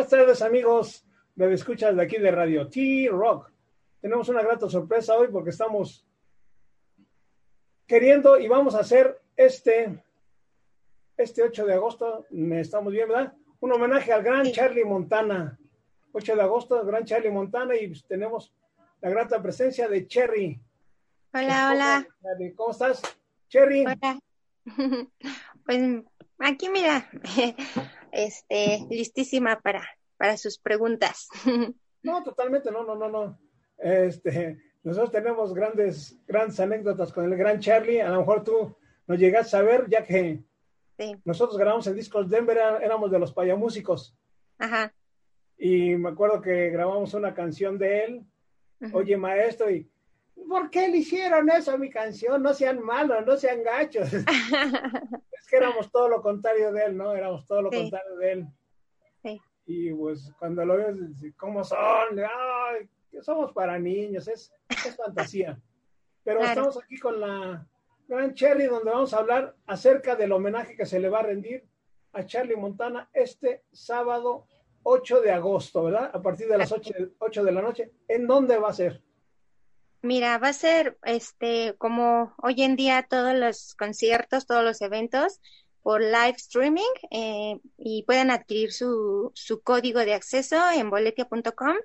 Buenas tardes, amigos. Me escuchas de aquí de Radio T-Rock. Tenemos una grata sorpresa hoy porque estamos queriendo y vamos a hacer este, este 8 de agosto, me estamos bien, ¿verdad? Un homenaje al gran Charlie Montana. 8 de agosto, gran Charlie Montana y tenemos la grata presencia de Cherry. Hola, hola. ¿Cómo estás, Cherry? Hola. Pues aquí mira, este, listísima para, para sus preguntas. No, totalmente, no, no, no, no. Este, nosotros tenemos grandes, grandes anécdotas con el gran Charlie. A lo mejor tú nos llegas a ver, ya que nosotros grabamos en Discos Denver, éramos de los payamúsicos. Ajá. Y me acuerdo que grabamos una canción de él, Oye Maestro, y ¿por qué le hicieron eso a mi canción? No sean malos, no sean gachos. que éramos todo lo contrario de él, ¿no? Éramos todo lo contrario de él. Sí. Y pues cuando lo ves, ¿cómo son? Ay, somos para niños, es, es fantasía. Pero estamos aquí con la gran Cherry, donde vamos a hablar acerca del homenaje que se le va a rendir a Charlie Montana este sábado 8 de agosto, ¿verdad? A partir de las 8, 8 de la noche. ¿En dónde va a ser? Mira, va a ser este como hoy en día todos los conciertos, todos los eventos por live streaming eh, y pueden adquirir su, su código de acceso en boletia.com.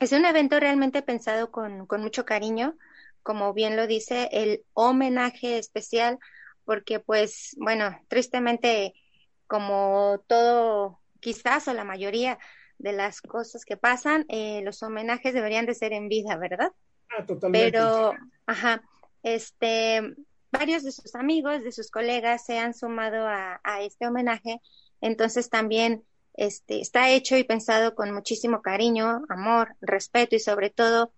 Es un evento realmente pensado con, con mucho cariño, como bien lo dice, el homenaje especial, porque pues, bueno, tristemente, como todo, quizás o la mayoría de las cosas que pasan, eh, los homenajes deberían de ser en vida, ¿verdad? Ah. Pero, ajá, este, varios de sus amigos, de sus colegas se han sumado a, este homenaje, entonces también este, está hecho y pensado con muchísimo cariño, amor, respeto y sobre todo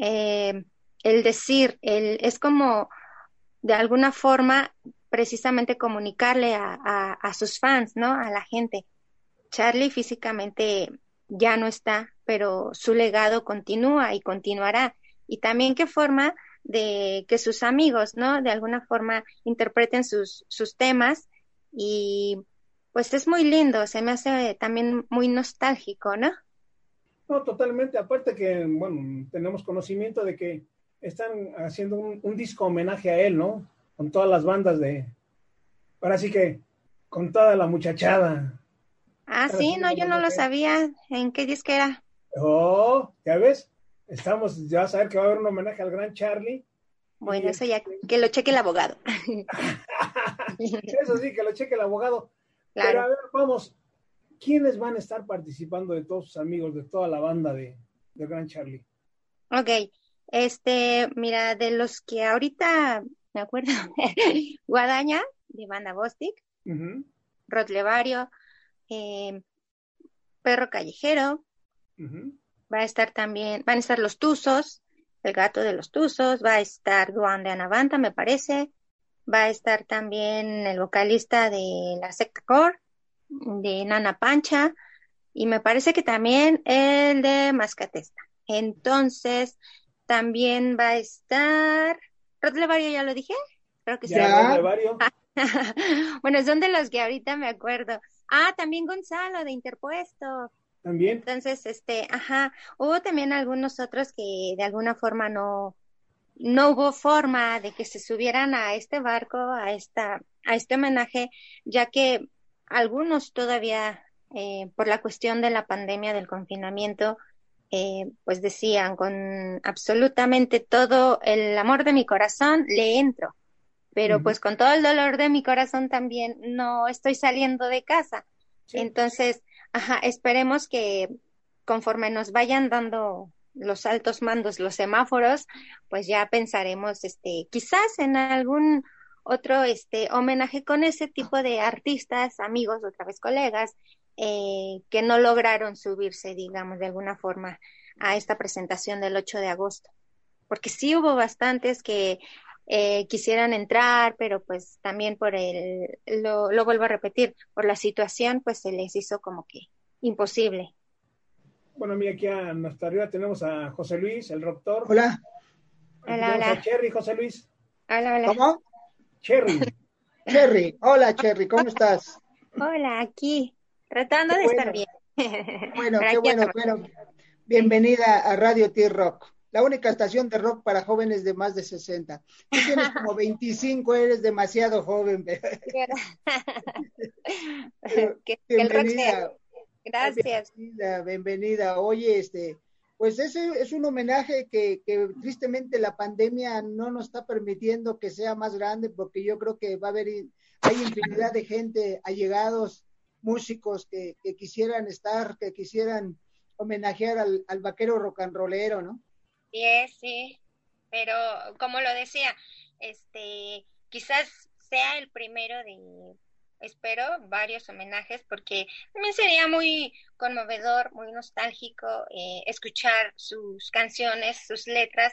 eh, el decir, el, es como de alguna forma precisamente comunicarle a, sus fans, ¿no? A la gente. Charlie físicamente ya no está, pero su legado continúa y continuará. Y también qué forma de que sus amigos, ¿no? De alguna forma interpreten sus, sus temas y pues es muy lindo, se me hace también muy nostálgico, ¿no? No, totalmente. Aparte que, bueno, tenemos conocimiento de que están haciendo un, un, disco homenaje a él, ¿no? Con todas las bandas de... Ahora sí que, con toda la muchachada. Ah, sí, no, yo no lo sabía. ¿En qué disco era? Oh, ya ves, estamos, ya vas a ver que va a haber un homenaje al gran Charlie. Bueno, eso ya, que lo cheque el abogado. eso sí, que lo cheque el abogado. Claro. Pero a ver, vamos, ¿quiénes van a estar participando de todos sus amigos, de toda la banda de, de Gran Charlie? Ok, este, mira, de los que ahorita me acuerdo, Guadaña, de Banda Bostic, uh -huh. Rod Levario, eh, Perro Callejero, uh -huh. Va a estar también, van a estar los Tuzos, el gato de los Tuzos, va a estar Duan de Anavanta, me parece, va a estar también el vocalista de la secta core, de Nana Pancha, y me parece que también el de Mascatesta. Entonces, también va a estar. ¿Rod Levario ya lo dije? Creo que ya, sí. bueno, son de los que ahorita me acuerdo. Ah, también Gonzalo de Interpuesto. También. Entonces, este, ajá, hubo también algunos otros que de alguna forma no, no hubo forma de que se subieran a este barco, a esta, a este homenaje, ya que algunos todavía, eh, por la cuestión de la pandemia, del confinamiento, eh, pues decían con absolutamente todo el amor de mi corazón, le entro, pero uh -huh. pues con todo el dolor de mi corazón también no estoy saliendo de casa. Sí. Entonces, ajá, esperemos que conforme nos vayan dando los altos mandos, los semáforos, pues ya pensaremos, este, quizás en algún otro, este, homenaje con ese tipo de artistas, amigos, otra vez colegas, eh, que no lograron subirse, digamos, de alguna forma a esta presentación del 8 de agosto. Porque sí hubo bastantes que eh, quisieran entrar, pero pues también por el, lo, lo vuelvo a repetir, por la situación, pues se les hizo como que imposible. Bueno, mira, aquí a nuestra arriba tenemos a José Luis, el doctor. Hola. Hola, hola. A Cherry, José Luis. Hola, hola. ¿Cómo? Cherry. Cherry. Hola, Cherry, ¿cómo estás? Hola, aquí, tratando de bueno. estar bien. Bueno, qué bueno, bueno. Bienvenida a Radio T-Rock, la única estación de rock para jóvenes de más de 60. Tú tienes como 25, eres demasiado joven. bienvenida. Gracias. Bienvenida, bienvenida. Oye, este, pues ese es un homenaje que, tristemente la pandemia no nos está permitiendo que sea más grande, porque yo creo que va a haber, hay infinidad de gente, allegados, músicos que, quisieran estar, que quisieran homenajear al, vaquero rock and rollero, ¿no? Sí, sí, pero como lo decía, este, quizás sea el primero de espero varios homenajes porque también sería muy conmovedor, muy nostálgico eh, escuchar sus canciones, sus letras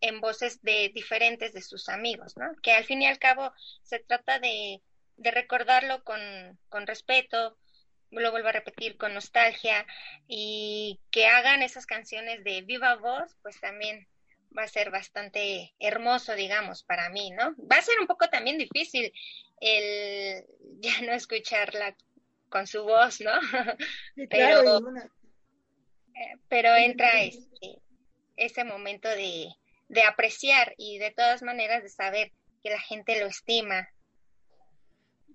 en voces de diferentes de sus amigos, ¿no? Que al fin y al cabo se trata de, de recordarlo con, con respeto, lo vuelvo a repetir, con nostalgia y que hagan esas canciones de viva voz, pues también va a ser bastante hermoso, digamos, para mí, ¿no? Va a ser un poco también difícil el ya no escucharla con su voz, ¿no? pero, eh, pero entra este, ese momento de, de apreciar y de todas maneras de saber que la gente lo estima.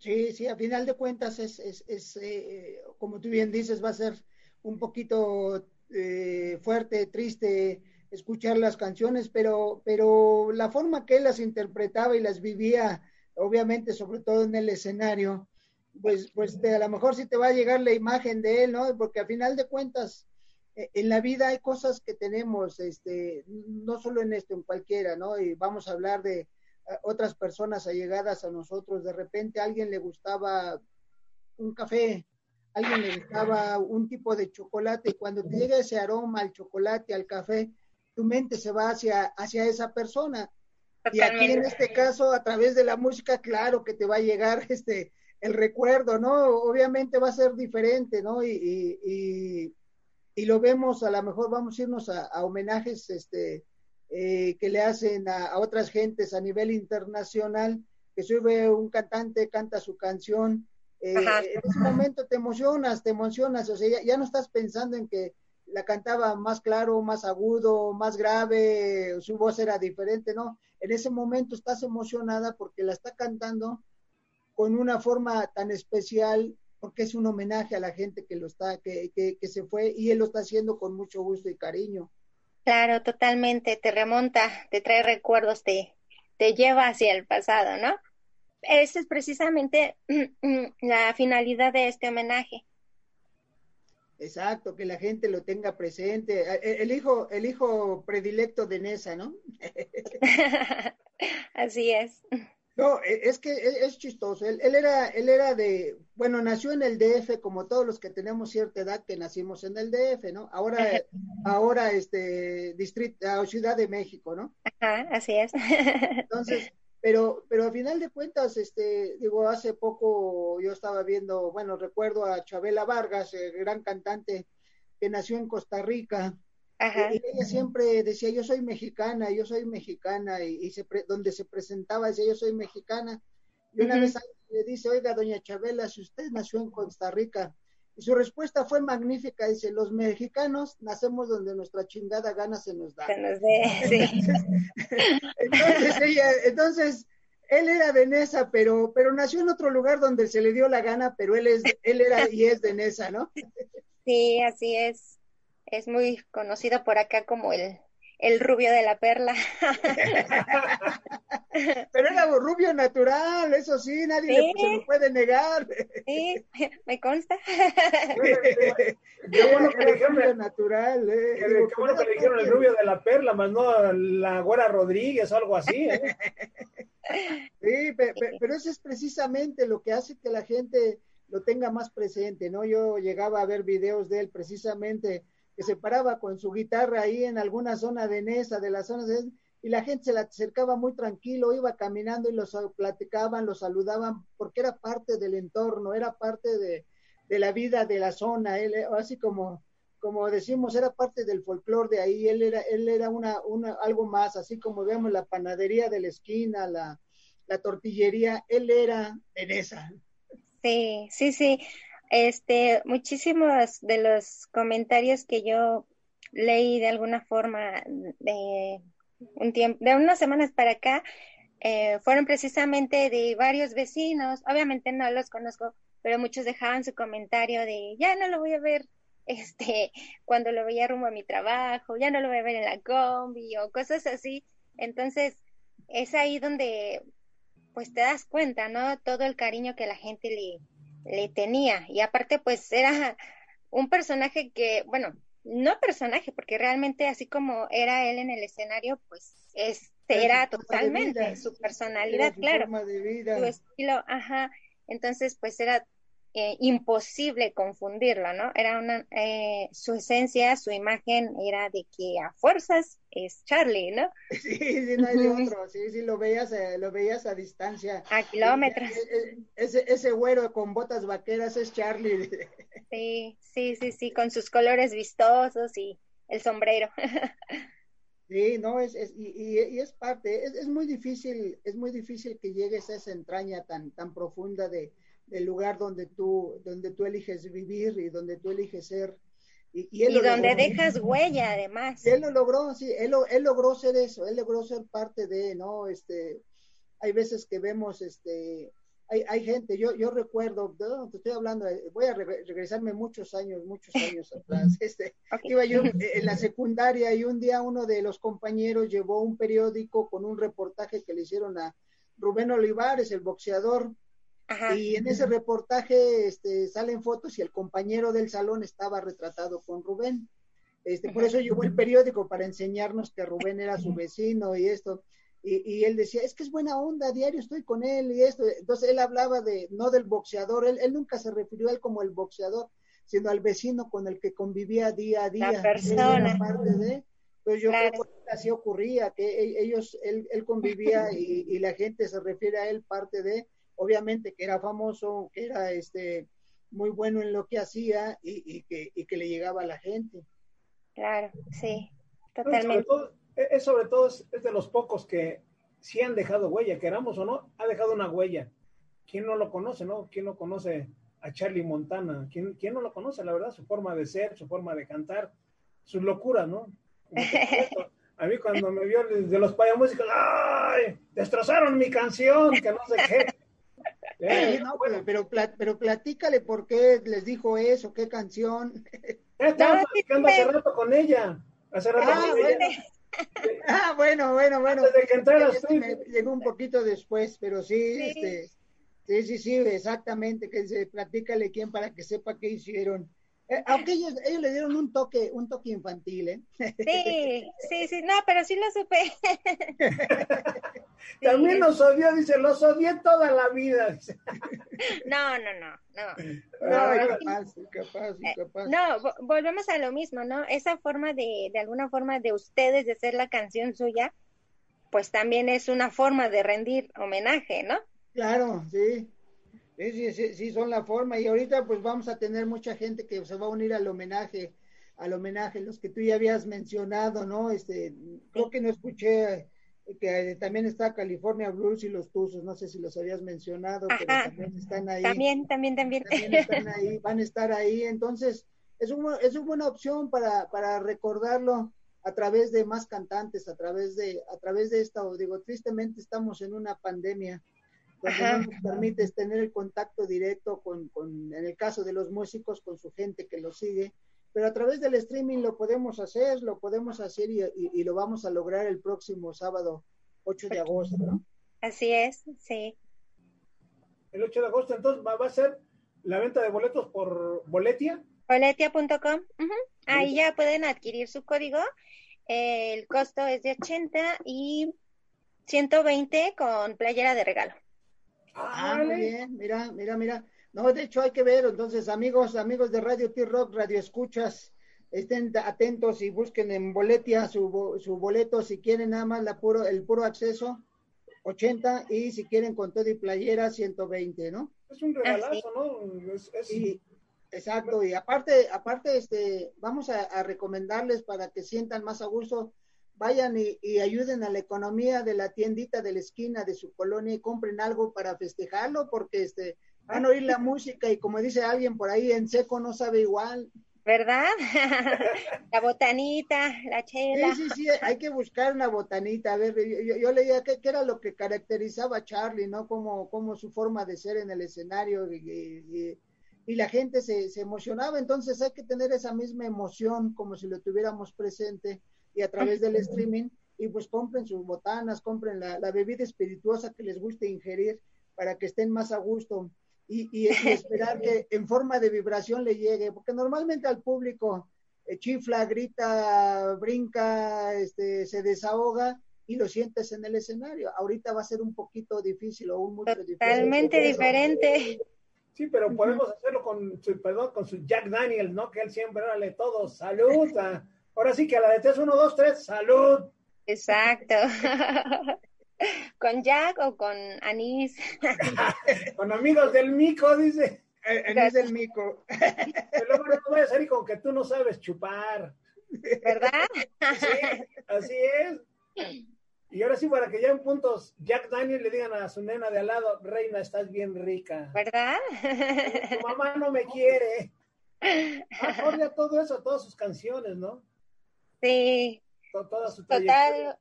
Sí, sí, a final de cuentas es, es, es eh, como tú bien dices, va a ser un poquito eh, fuerte, triste, escuchar las canciones, pero, pero la forma que él las interpretaba y las vivía, obviamente, sobre todo en el escenario, pues, pues a lo mejor sí te va a llegar la imagen de él, ¿no? Porque al final de cuentas, eh, en la vida hay cosas que tenemos, este, no solo en esto, en cualquiera, ¿no? Y vamos a hablar de otras personas allegadas a nosotros. De repente a alguien le gustaba un café, a alguien le gustaba un tipo de chocolate, y cuando te llega ese aroma al chocolate, al café, tu mente se va hacia, hacia esa persona. Y aquí en este caso, a través de la música, claro que te va a llegar este el recuerdo, ¿no? Obviamente va a ser diferente, ¿no? Y, y, y, lo vemos, a lo mejor vamos a irnos a, homenajes este, eh, que le hacen a, otras gentes a nivel internacional, que sube un cantante, canta su canción, eh, en ese momento te emocionas, te emocionas, o sea, ya no estás pensando en que la cantaba más claro, más agudo, más grave, su voz era diferente, ¿no? En ese momento estás emocionada porque la está cantando con una forma tan especial, porque es un homenaje a la gente que lo está, que, que, se fue, y él lo está haciendo con mucho gusto y cariño. Claro, totalmente, te remonta, te trae recuerdos, te, te lleva hacia el pasado, ¿no? Esa es precisamente la finalidad de este homenaje Exacto, que la gente lo tenga presente. E, el hijo, el hijo predilecto de Nesa, ¿no? Así es. No, e, es que e, es chistoso. Él, era, él era de, bueno, nació en el DF como todos los que tenemos cierta edad que nacimos en el DF, ¿no? Ahora, ahora, este, distrito, Ciudad de México, ¿no? Ajá, así es. Entonces, pero, pero a final de cuentas, este, digo, hace poco yo estaba viendo, bueno, recuerdo a Chabela Vargas, el gran cantante que nació en Costa Rica, y ella siempre decía, yo soy mexicana, yo soy mexicana, y, se donde se presentaba decía, yo soy mexicana. Y una vez le dice, oiga, doña Chabela, si usted nació en Costa Rica, y su respuesta fue magnífica, dice, los mexicanos nacemos donde nuestra chingada gana se nos da. Se nos dé, sí. entonces, ella, entonces, él era de Nesa, pero, pero nació en otro lugar donde se le dio la gana, pero él es, él era y es de Nesa, ¿no? Sí, así es. Es muy conocido por acá como el, el rubio de la perla. Pero era rubio natural, eso sí, nadie le, se lo puede negar. Sí, me consta. Qué bueno que le dijeron natural, eh. Qué, bueno que le dijeron el rubio de la perla, más no la güera Rodríguez o algo así, ¿eh? Sí, pero, pero eso es precisamente lo que hace que la gente lo tenga más presente, ¿no? Yo llegaba a ver videos de él precisamente que se paraba con su guitarra ahí en alguna zona de Nesa, de las zonas de y la gente se la acercaba muy tranquilo, iba caminando y los platicaban, los saludaban, porque era parte del entorno, era parte de, de la vida de la zona, él, así como, como decimos, era parte del folclore de ahí, él era, él era una, una, algo más, así como vemos la panadería de la esquina, la, la tortillería, él era en. Sí, sí, sí. Este, muchísimos de los comentarios que yo leí de alguna forma de un tiempo, de unas semanas para acá, eh, fueron precisamente de varios vecinos. Obviamente no los conozco, pero muchos dejaban su comentario de ya no lo voy a ver este cuando lo veía rumbo a mi trabajo, ya no lo voy a ver en la combi o cosas así. Entonces, es ahí donde pues te das cuenta, ¿no? Todo el cariño que la gente le, le tenía. Y aparte, pues era un personaje que, bueno, no personaje, porque realmente así como era él en el escenario, pues este era totalmente su personalidad, claro, su estilo, ajá. Entonces, pues era eh, imposible confundirlo, ¿no? Era una, eh, su esencia, su imagen era de que a fuerzas es Charlie, ¿no? Sí, sí, no hay de otro, sí, sí, lo veías, eh, lo veías a distancia. A kilómetros. Ese, ese güero con botas vaqueras es Charlie. Sí, sí, sí, sí, con sus colores vistosos y el sombrero. Sí, no, es, es y, y, es parte, es, es, muy difícil, es muy difícil que llegues a esa entraña tan, tan profunda de, del lugar donde tú, donde tú eliges vivir y donde tú eliges ser. Y, y, él donde dejas huella, además. Él lo logró, sí, él, él logró ser eso, él logró ser parte de, ¿no? Este, hay veces que vemos, este, hay, hay gente, yo, yo recuerdo, te estoy hablando, voy a regresarme muchos años, muchos años atrás, este, iba yo en la secundaria y un día uno de los compañeros llevó un periódico con un reportaje que le hicieron a Rubén Olivares, el boxeador, y en ese reportaje este, salen fotos y el compañero del salón estaba retratado con Rubén. Este, por eso llevó el periódico para enseñarnos que Rubén era su vecino y esto. Y, él decía, es que es buena onda, diario estoy con él y esto. Entonces él hablaba de, no del boxeador, él, él nunca se refirió a él como el boxeador, sino al vecino con el que convivía día a día. La persona. Pues yo creo que así ocurría, que e, ellos, él, él convivía y, y, la gente se refiere a él parte de, obviamente que era famoso, que era este muy bueno en lo que hacía y, que, que le llegaba a la gente. Claro, sí, totalmente. es sobre todo es, de los pocos que sí han dejado huella, queramos o no, ha dejado una huella. ¿Quién no lo conoce, no? ¿Quién no conoce a Charlie Montana? ¿Quién, quién no lo conoce, la verdad? Su forma de ser, su forma de cantar, sus locuras, ¿no? A mí cuando me vio de los payamúsicos, ¡ay! Destrozaron mi canción, que no sé qué. Eh, no, pero, pero, pero, platícale por qué les dijo eso, qué canción. Estaba platicando hace rato con ella. Hace rato ah, con bueno. ella. Ah, bueno, bueno, bueno. Antes de que entraras tú. Llegó un poquito después, pero sí, sí, este, sí, sí, sí, exactamente, que se platícale quién para que sepa qué hicieron. Eh, aunque ellos, ellos le dieron un toque, un toque infantil, ¿eh? Sí, sí, sí, no, pero sí lo supe. También los odió, dice, los odié toda la vida. No, no, no, no. No, capaz, capaz, capaz. No, volvemos a lo mismo, ¿no? Esa forma de, de alguna forma de ustedes de hacer la canción suya, pues también es una forma de rendir homenaje, ¿no? Claro, sí. Sí, sí, sí, son la forma. Y ahorita pues vamos a tener mucha gente que se va a unir al homenaje, al homenaje, los que tú ya habías mencionado, ¿no? Este, creo que no escuché que también está California Blues y los Tuzos, no sé si los habías mencionado, pero también están ahí. También, también, también. También están ahí, van a estar ahí. Entonces, es, un, es una buena opción para, para recordarlo a través de más cantantes, a través de, a través de esta, digo, tristemente estamos en una pandemia donde no nos permite tener el contacto directo con, con, en el caso de los músicos, con su gente que lo sigue, pero a través del streaming lo podemos hacer, lo podemos hacer y, y, lo vamos a lograr el próximo sábado 8 de agosto, ¿no? Así es, sí. El 8 de agosto, entonces, ¿va, va a ser la venta de boletos por Boletia? Boletia.com. Ahí ya pueden adquirir su código. el costo es de 80 y 120 con playera de regalo. Ah, muy bien, mira, mira, mira. No, de hecho hay que ver, entonces amigos, amigos de Radio T-Rock, Radio Escuchas, estén atentos y busquen en Boletia su, su boleto si quieren nada más la puro, el puro acceso, 80, y si quieren con todo y playera, 120, ¿no? Es un regalazo, ¿no? Es, exacto, y aparte, aparte, este, vamos a, a recomendarles para que sientan más a gusto, vayan y, ayuden a la economía de la tiendita de la esquina de su colonia y compren algo para festejarlo, porque este, van a oír la música y como dice alguien por ahí, en seco no sabe igual. ¿Verdad? la botanita, la chela. Sí, sí, sí, hay que buscar una botanita. A ver, yo, leía que, era lo que caracterizaba a Charlie, ¿no? Como, como su forma de ser en el escenario y, y, la gente se, se, emocionaba. Entonces hay que tener esa misma emoción como si lo tuviéramos presente y a través del streaming. Y pues compren sus botanas, compren la, la bebida espirituosa que les guste ingerir para que estén más a gusto y, esperar que en forma de vibración le llegue, porque normalmente al público eh, chifla, grita, brinca, este, se desahoga y lo sientes en el escenario. Ahorita va a ser un poquito difícil o un mucho difícil. Totalmente diferente. Sí, pero podemos hacerlo con su, perdón, con su Jack Daniel, ¿no? Que él siempre, órale, todos, salud. ahora sí que a la de tres, uno, dos, tres, salud. Exacto. ¿Con Jack o con Anís? con amigos del mico, dice. Eh, Anís del mico. Pero luego no voy a salir con que tú no sabes chupar. ¿Verdad? Sí, así es. Y ahora sí, para que ya en puntos Jack Daniel le digan a su nena de al lado, Reina, estás bien rica. ¿Verdad? Tu mamá no me quiere. Acorde a todo eso, todas sus canciones, ¿no? Sí. Toda su Total,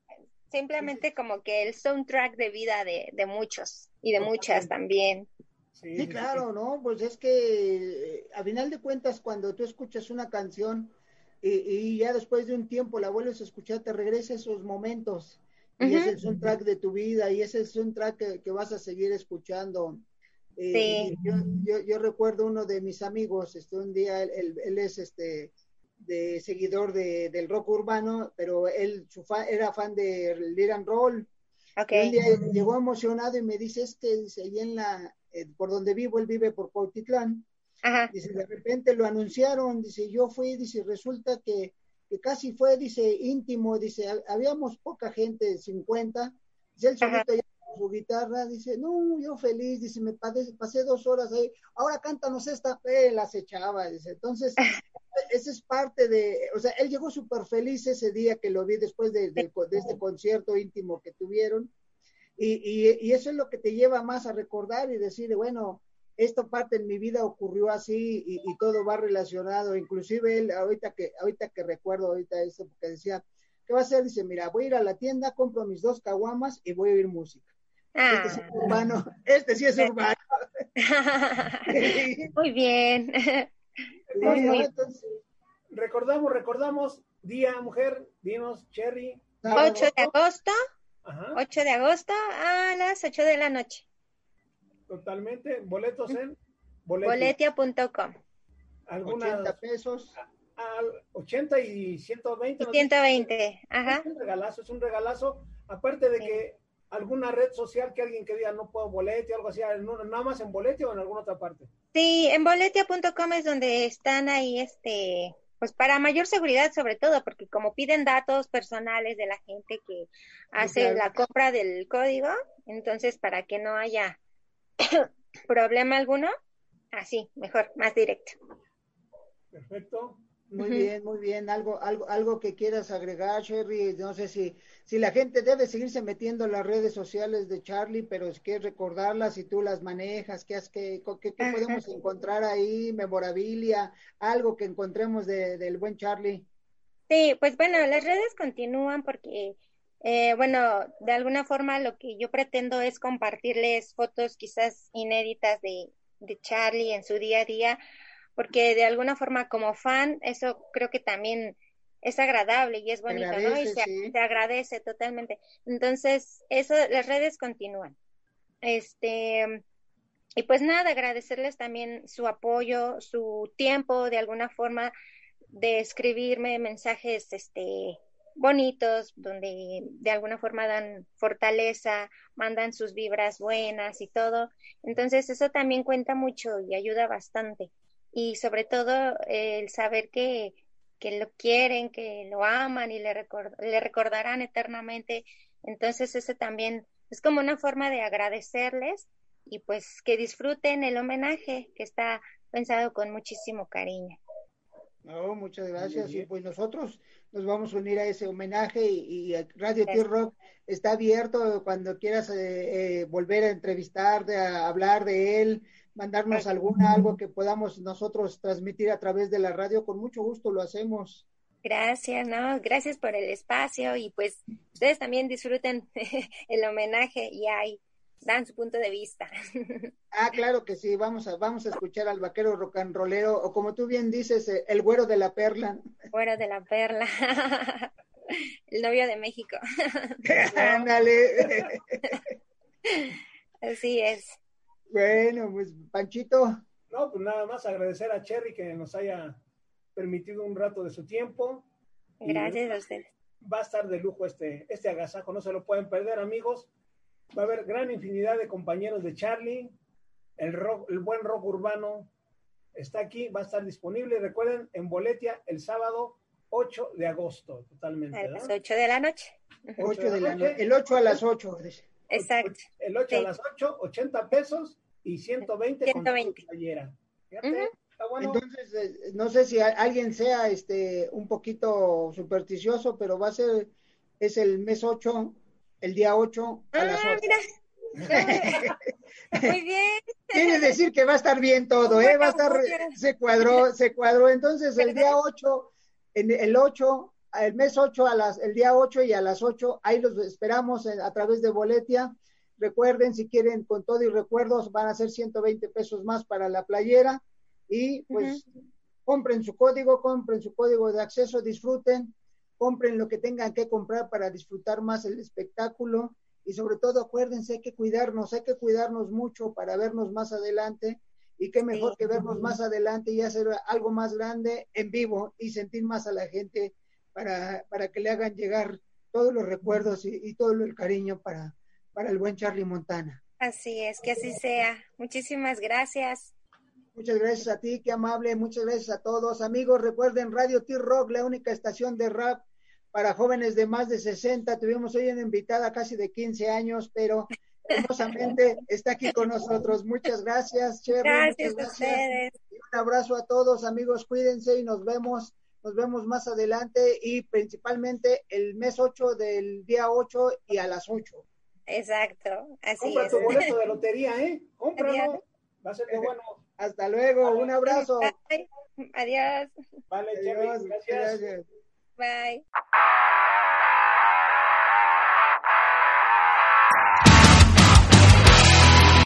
simplemente como que el soundtrack de vida de, de muchos y de muchas también. Sí, claro, ¿no? Pues es que eh, a final de cuentas cuando tú escuchas una canción y, ya después de un tiempo la vuelves a escuchar, te regresa esos momentos y es el soundtrack de tu vida y es el soundtrack que, que vas a seguir escuchando. Eh, sí. yo, yo, yo, recuerdo uno de mis amigos, este, un día él, él es este de seguidor de, del rock urbano, pero él su era fan de Liran Roll. Okay. Un día llegó emocionado y me dice, es que dice, ahí en la, eh, por donde vivo, él vive por Cuautitlán. Dice, de repente lo anunciaron, dice, yo fui, dice, resulta que, que casi fue, dice, íntimo, dice, habíamos poca gente, 50, dice, él solito ya su guitarra, dice, no, yo feliz, dice, me pasé, pasé dos horas ahí, ahora cántanos esta, eh, las echaba, dice, entonces, esa es parte de, o sea, él llegó súper feliz ese día que lo vi después de, de, este concierto íntimo que tuvieron, y, y, y, eso es lo que te lleva más a recordar y decir, bueno, esta parte en mi vida ocurrió así y, y todo va relacionado, inclusive él, ahorita que, ahorita que recuerdo ahorita eso, porque decía, ¿qué va a hacer? Dice, mira, voy a ir a la tienda, compro mis dos caguamas y voy a oír música. Este sí es ah. urbano, este sí es urbano. Muy bien. Recordamos, recordamos, día mujer, dinos, Cherry. 8 de agosto, Ajá. 8 de agosto a las 8 de la noche. Totalmente, boletos en boletia.com. Algunas 80 pesos. Al 80 y 120. Y 120, ajá. Es un regalazo, es un regalazo. Aparte de que alguna red social que alguien que diga no puedo boletia o algo así, nada más en boletia o en alguna otra parte. Sí, en boletia.com es donde están ahí, este, pues para mayor seguridad sobre todo, porque como piden datos personales de la gente que hace la compra del código, entonces para que no haya problema alguno, así, mejor, más directo. Perfecto. Muy bien, muy bien. Algo, algo, algo que quieras agregar, Sherry. No sé si, si la gente debe seguirse metiendo en las redes sociales de Charlie, pero es que recordarlas si tú las manejas, qué, qué, qué, qué podemos encontrar ahí, memorabilia, algo que encontremos de, del buen Charlie. Sí, pues bueno, las redes continúan porque, eh, bueno, de alguna forma lo que yo pretendo es compartirles fotos quizás inéditas de, de Charlie en su día a día porque de alguna forma como fan, eso creo que también es agradable y es bonito, ¿no? Y se, agradece totalmente. Entonces, eso, las redes continúan. Este, y pues nada, agradecerles también su apoyo, su tiempo, de alguna forma, de escribirme mensajes, este, bonitos, donde de alguna forma dan fortaleza, mandan sus vibras buenas y todo. Entonces, eso también cuenta mucho y ayuda bastante y sobre todo el saber que, que lo quieren, que lo aman y le, le recordarán eternamente. Entonces ese también es como una forma de agradecerles y pues que disfruten el homenaje que está pensado con muchísimo cariño. No, muchas gracias. Y pues nosotros nos vamos a unir a ese homenaje y, Radio T-Rock está abierto cuando quieras eh, eh, volver a entrevistar, a hablar de él, mandarnos alguna, algo que podamos nosotros transmitir a través de la radio, con mucho gusto lo hacemos. Gracias, no, gracias por el espacio y pues ustedes también disfruten el homenaje y ahí dan su punto de vista. Ah, claro que sí, vamos a, vamos a escuchar al vaquero rocanrolero, o como tú bien dices, eh, el güero de la perla. Güero de la perla, el novio de México. Ándale. Así es. Bueno, pues Panchito. No, pues nada más agradecer a Cherry que nos haya permitido un rato de su tiempo. Gracias a ustedes. Va a estar de lujo este, este agasajo, no se lo pueden perder, amigos. Va a haber gran infinidad de compañeros de Charlie. El, rock, el buen rock urbano está aquí, va a estar disponible. Recuerden, en Boletia el sábado 8 de agosto, totalmente. A las 8 de la noche. 8 de la noche. El 8 a las 8. Exacto. El 8 a las 8, 80 pesos y 120, 120. con playera. bueno. Entonces, eh, no sé si alguien sea este un poquito supersticioso, pero va a ser, es el mes 8 el día 8 a las 8. Ah, Muy bien. Quiere decir que va a estar bien todo, ¿eh? Va a estar, se cuadró, se cuadró. Entonces, el día 8, en el 8, el mes 8, a las, el día 8 y a las 8, ahí los esperamos a través de Boletia. Recuerden, si quieren, con todo y recuerdos, van a ser 120 pesos más para la playera. Y pues, compren su código, compren su código de acceso, disfruten compren lo que tengan que comprar para disfrutar más el espectáculo. Y sobre todo acuérdense, hay que cuidarnos, hay que cuidarnos mucho para vernos más adelante. Y qué mejor que vernos más adelante y hacer algo más grande en vivo y sentir más a la gente para, para que le hagan llegar todos los recuerdos y, y todo el cariño para, para el buen Charlie Montana. Así es, que así sea. Muchísimas gracias. Muchas gracias a ti, qué amable. Muchas gracias a todos. Amigos, recuerden Radio T-Rock, la única estación de rap para jóvenes de más de 60. Tuvimos hoy una invitada casi de 15 años, pero hermosamente está aquí con nosotros. Muchas gracias, Cherry. Gracias, a ustedes. un abrazo a todos, amigos. Cuídense y nos vemos. Nos vemos más adelante y principalmente el mes 8 del día 8 y a las 8. Exacto, así Compra tu boleto de lotería, ¿eh? Cómpralo. Va a ser de bueno. Hasta luego, un abrazo. Adiós. Vale, Adiós. gracias. gracias. Bye.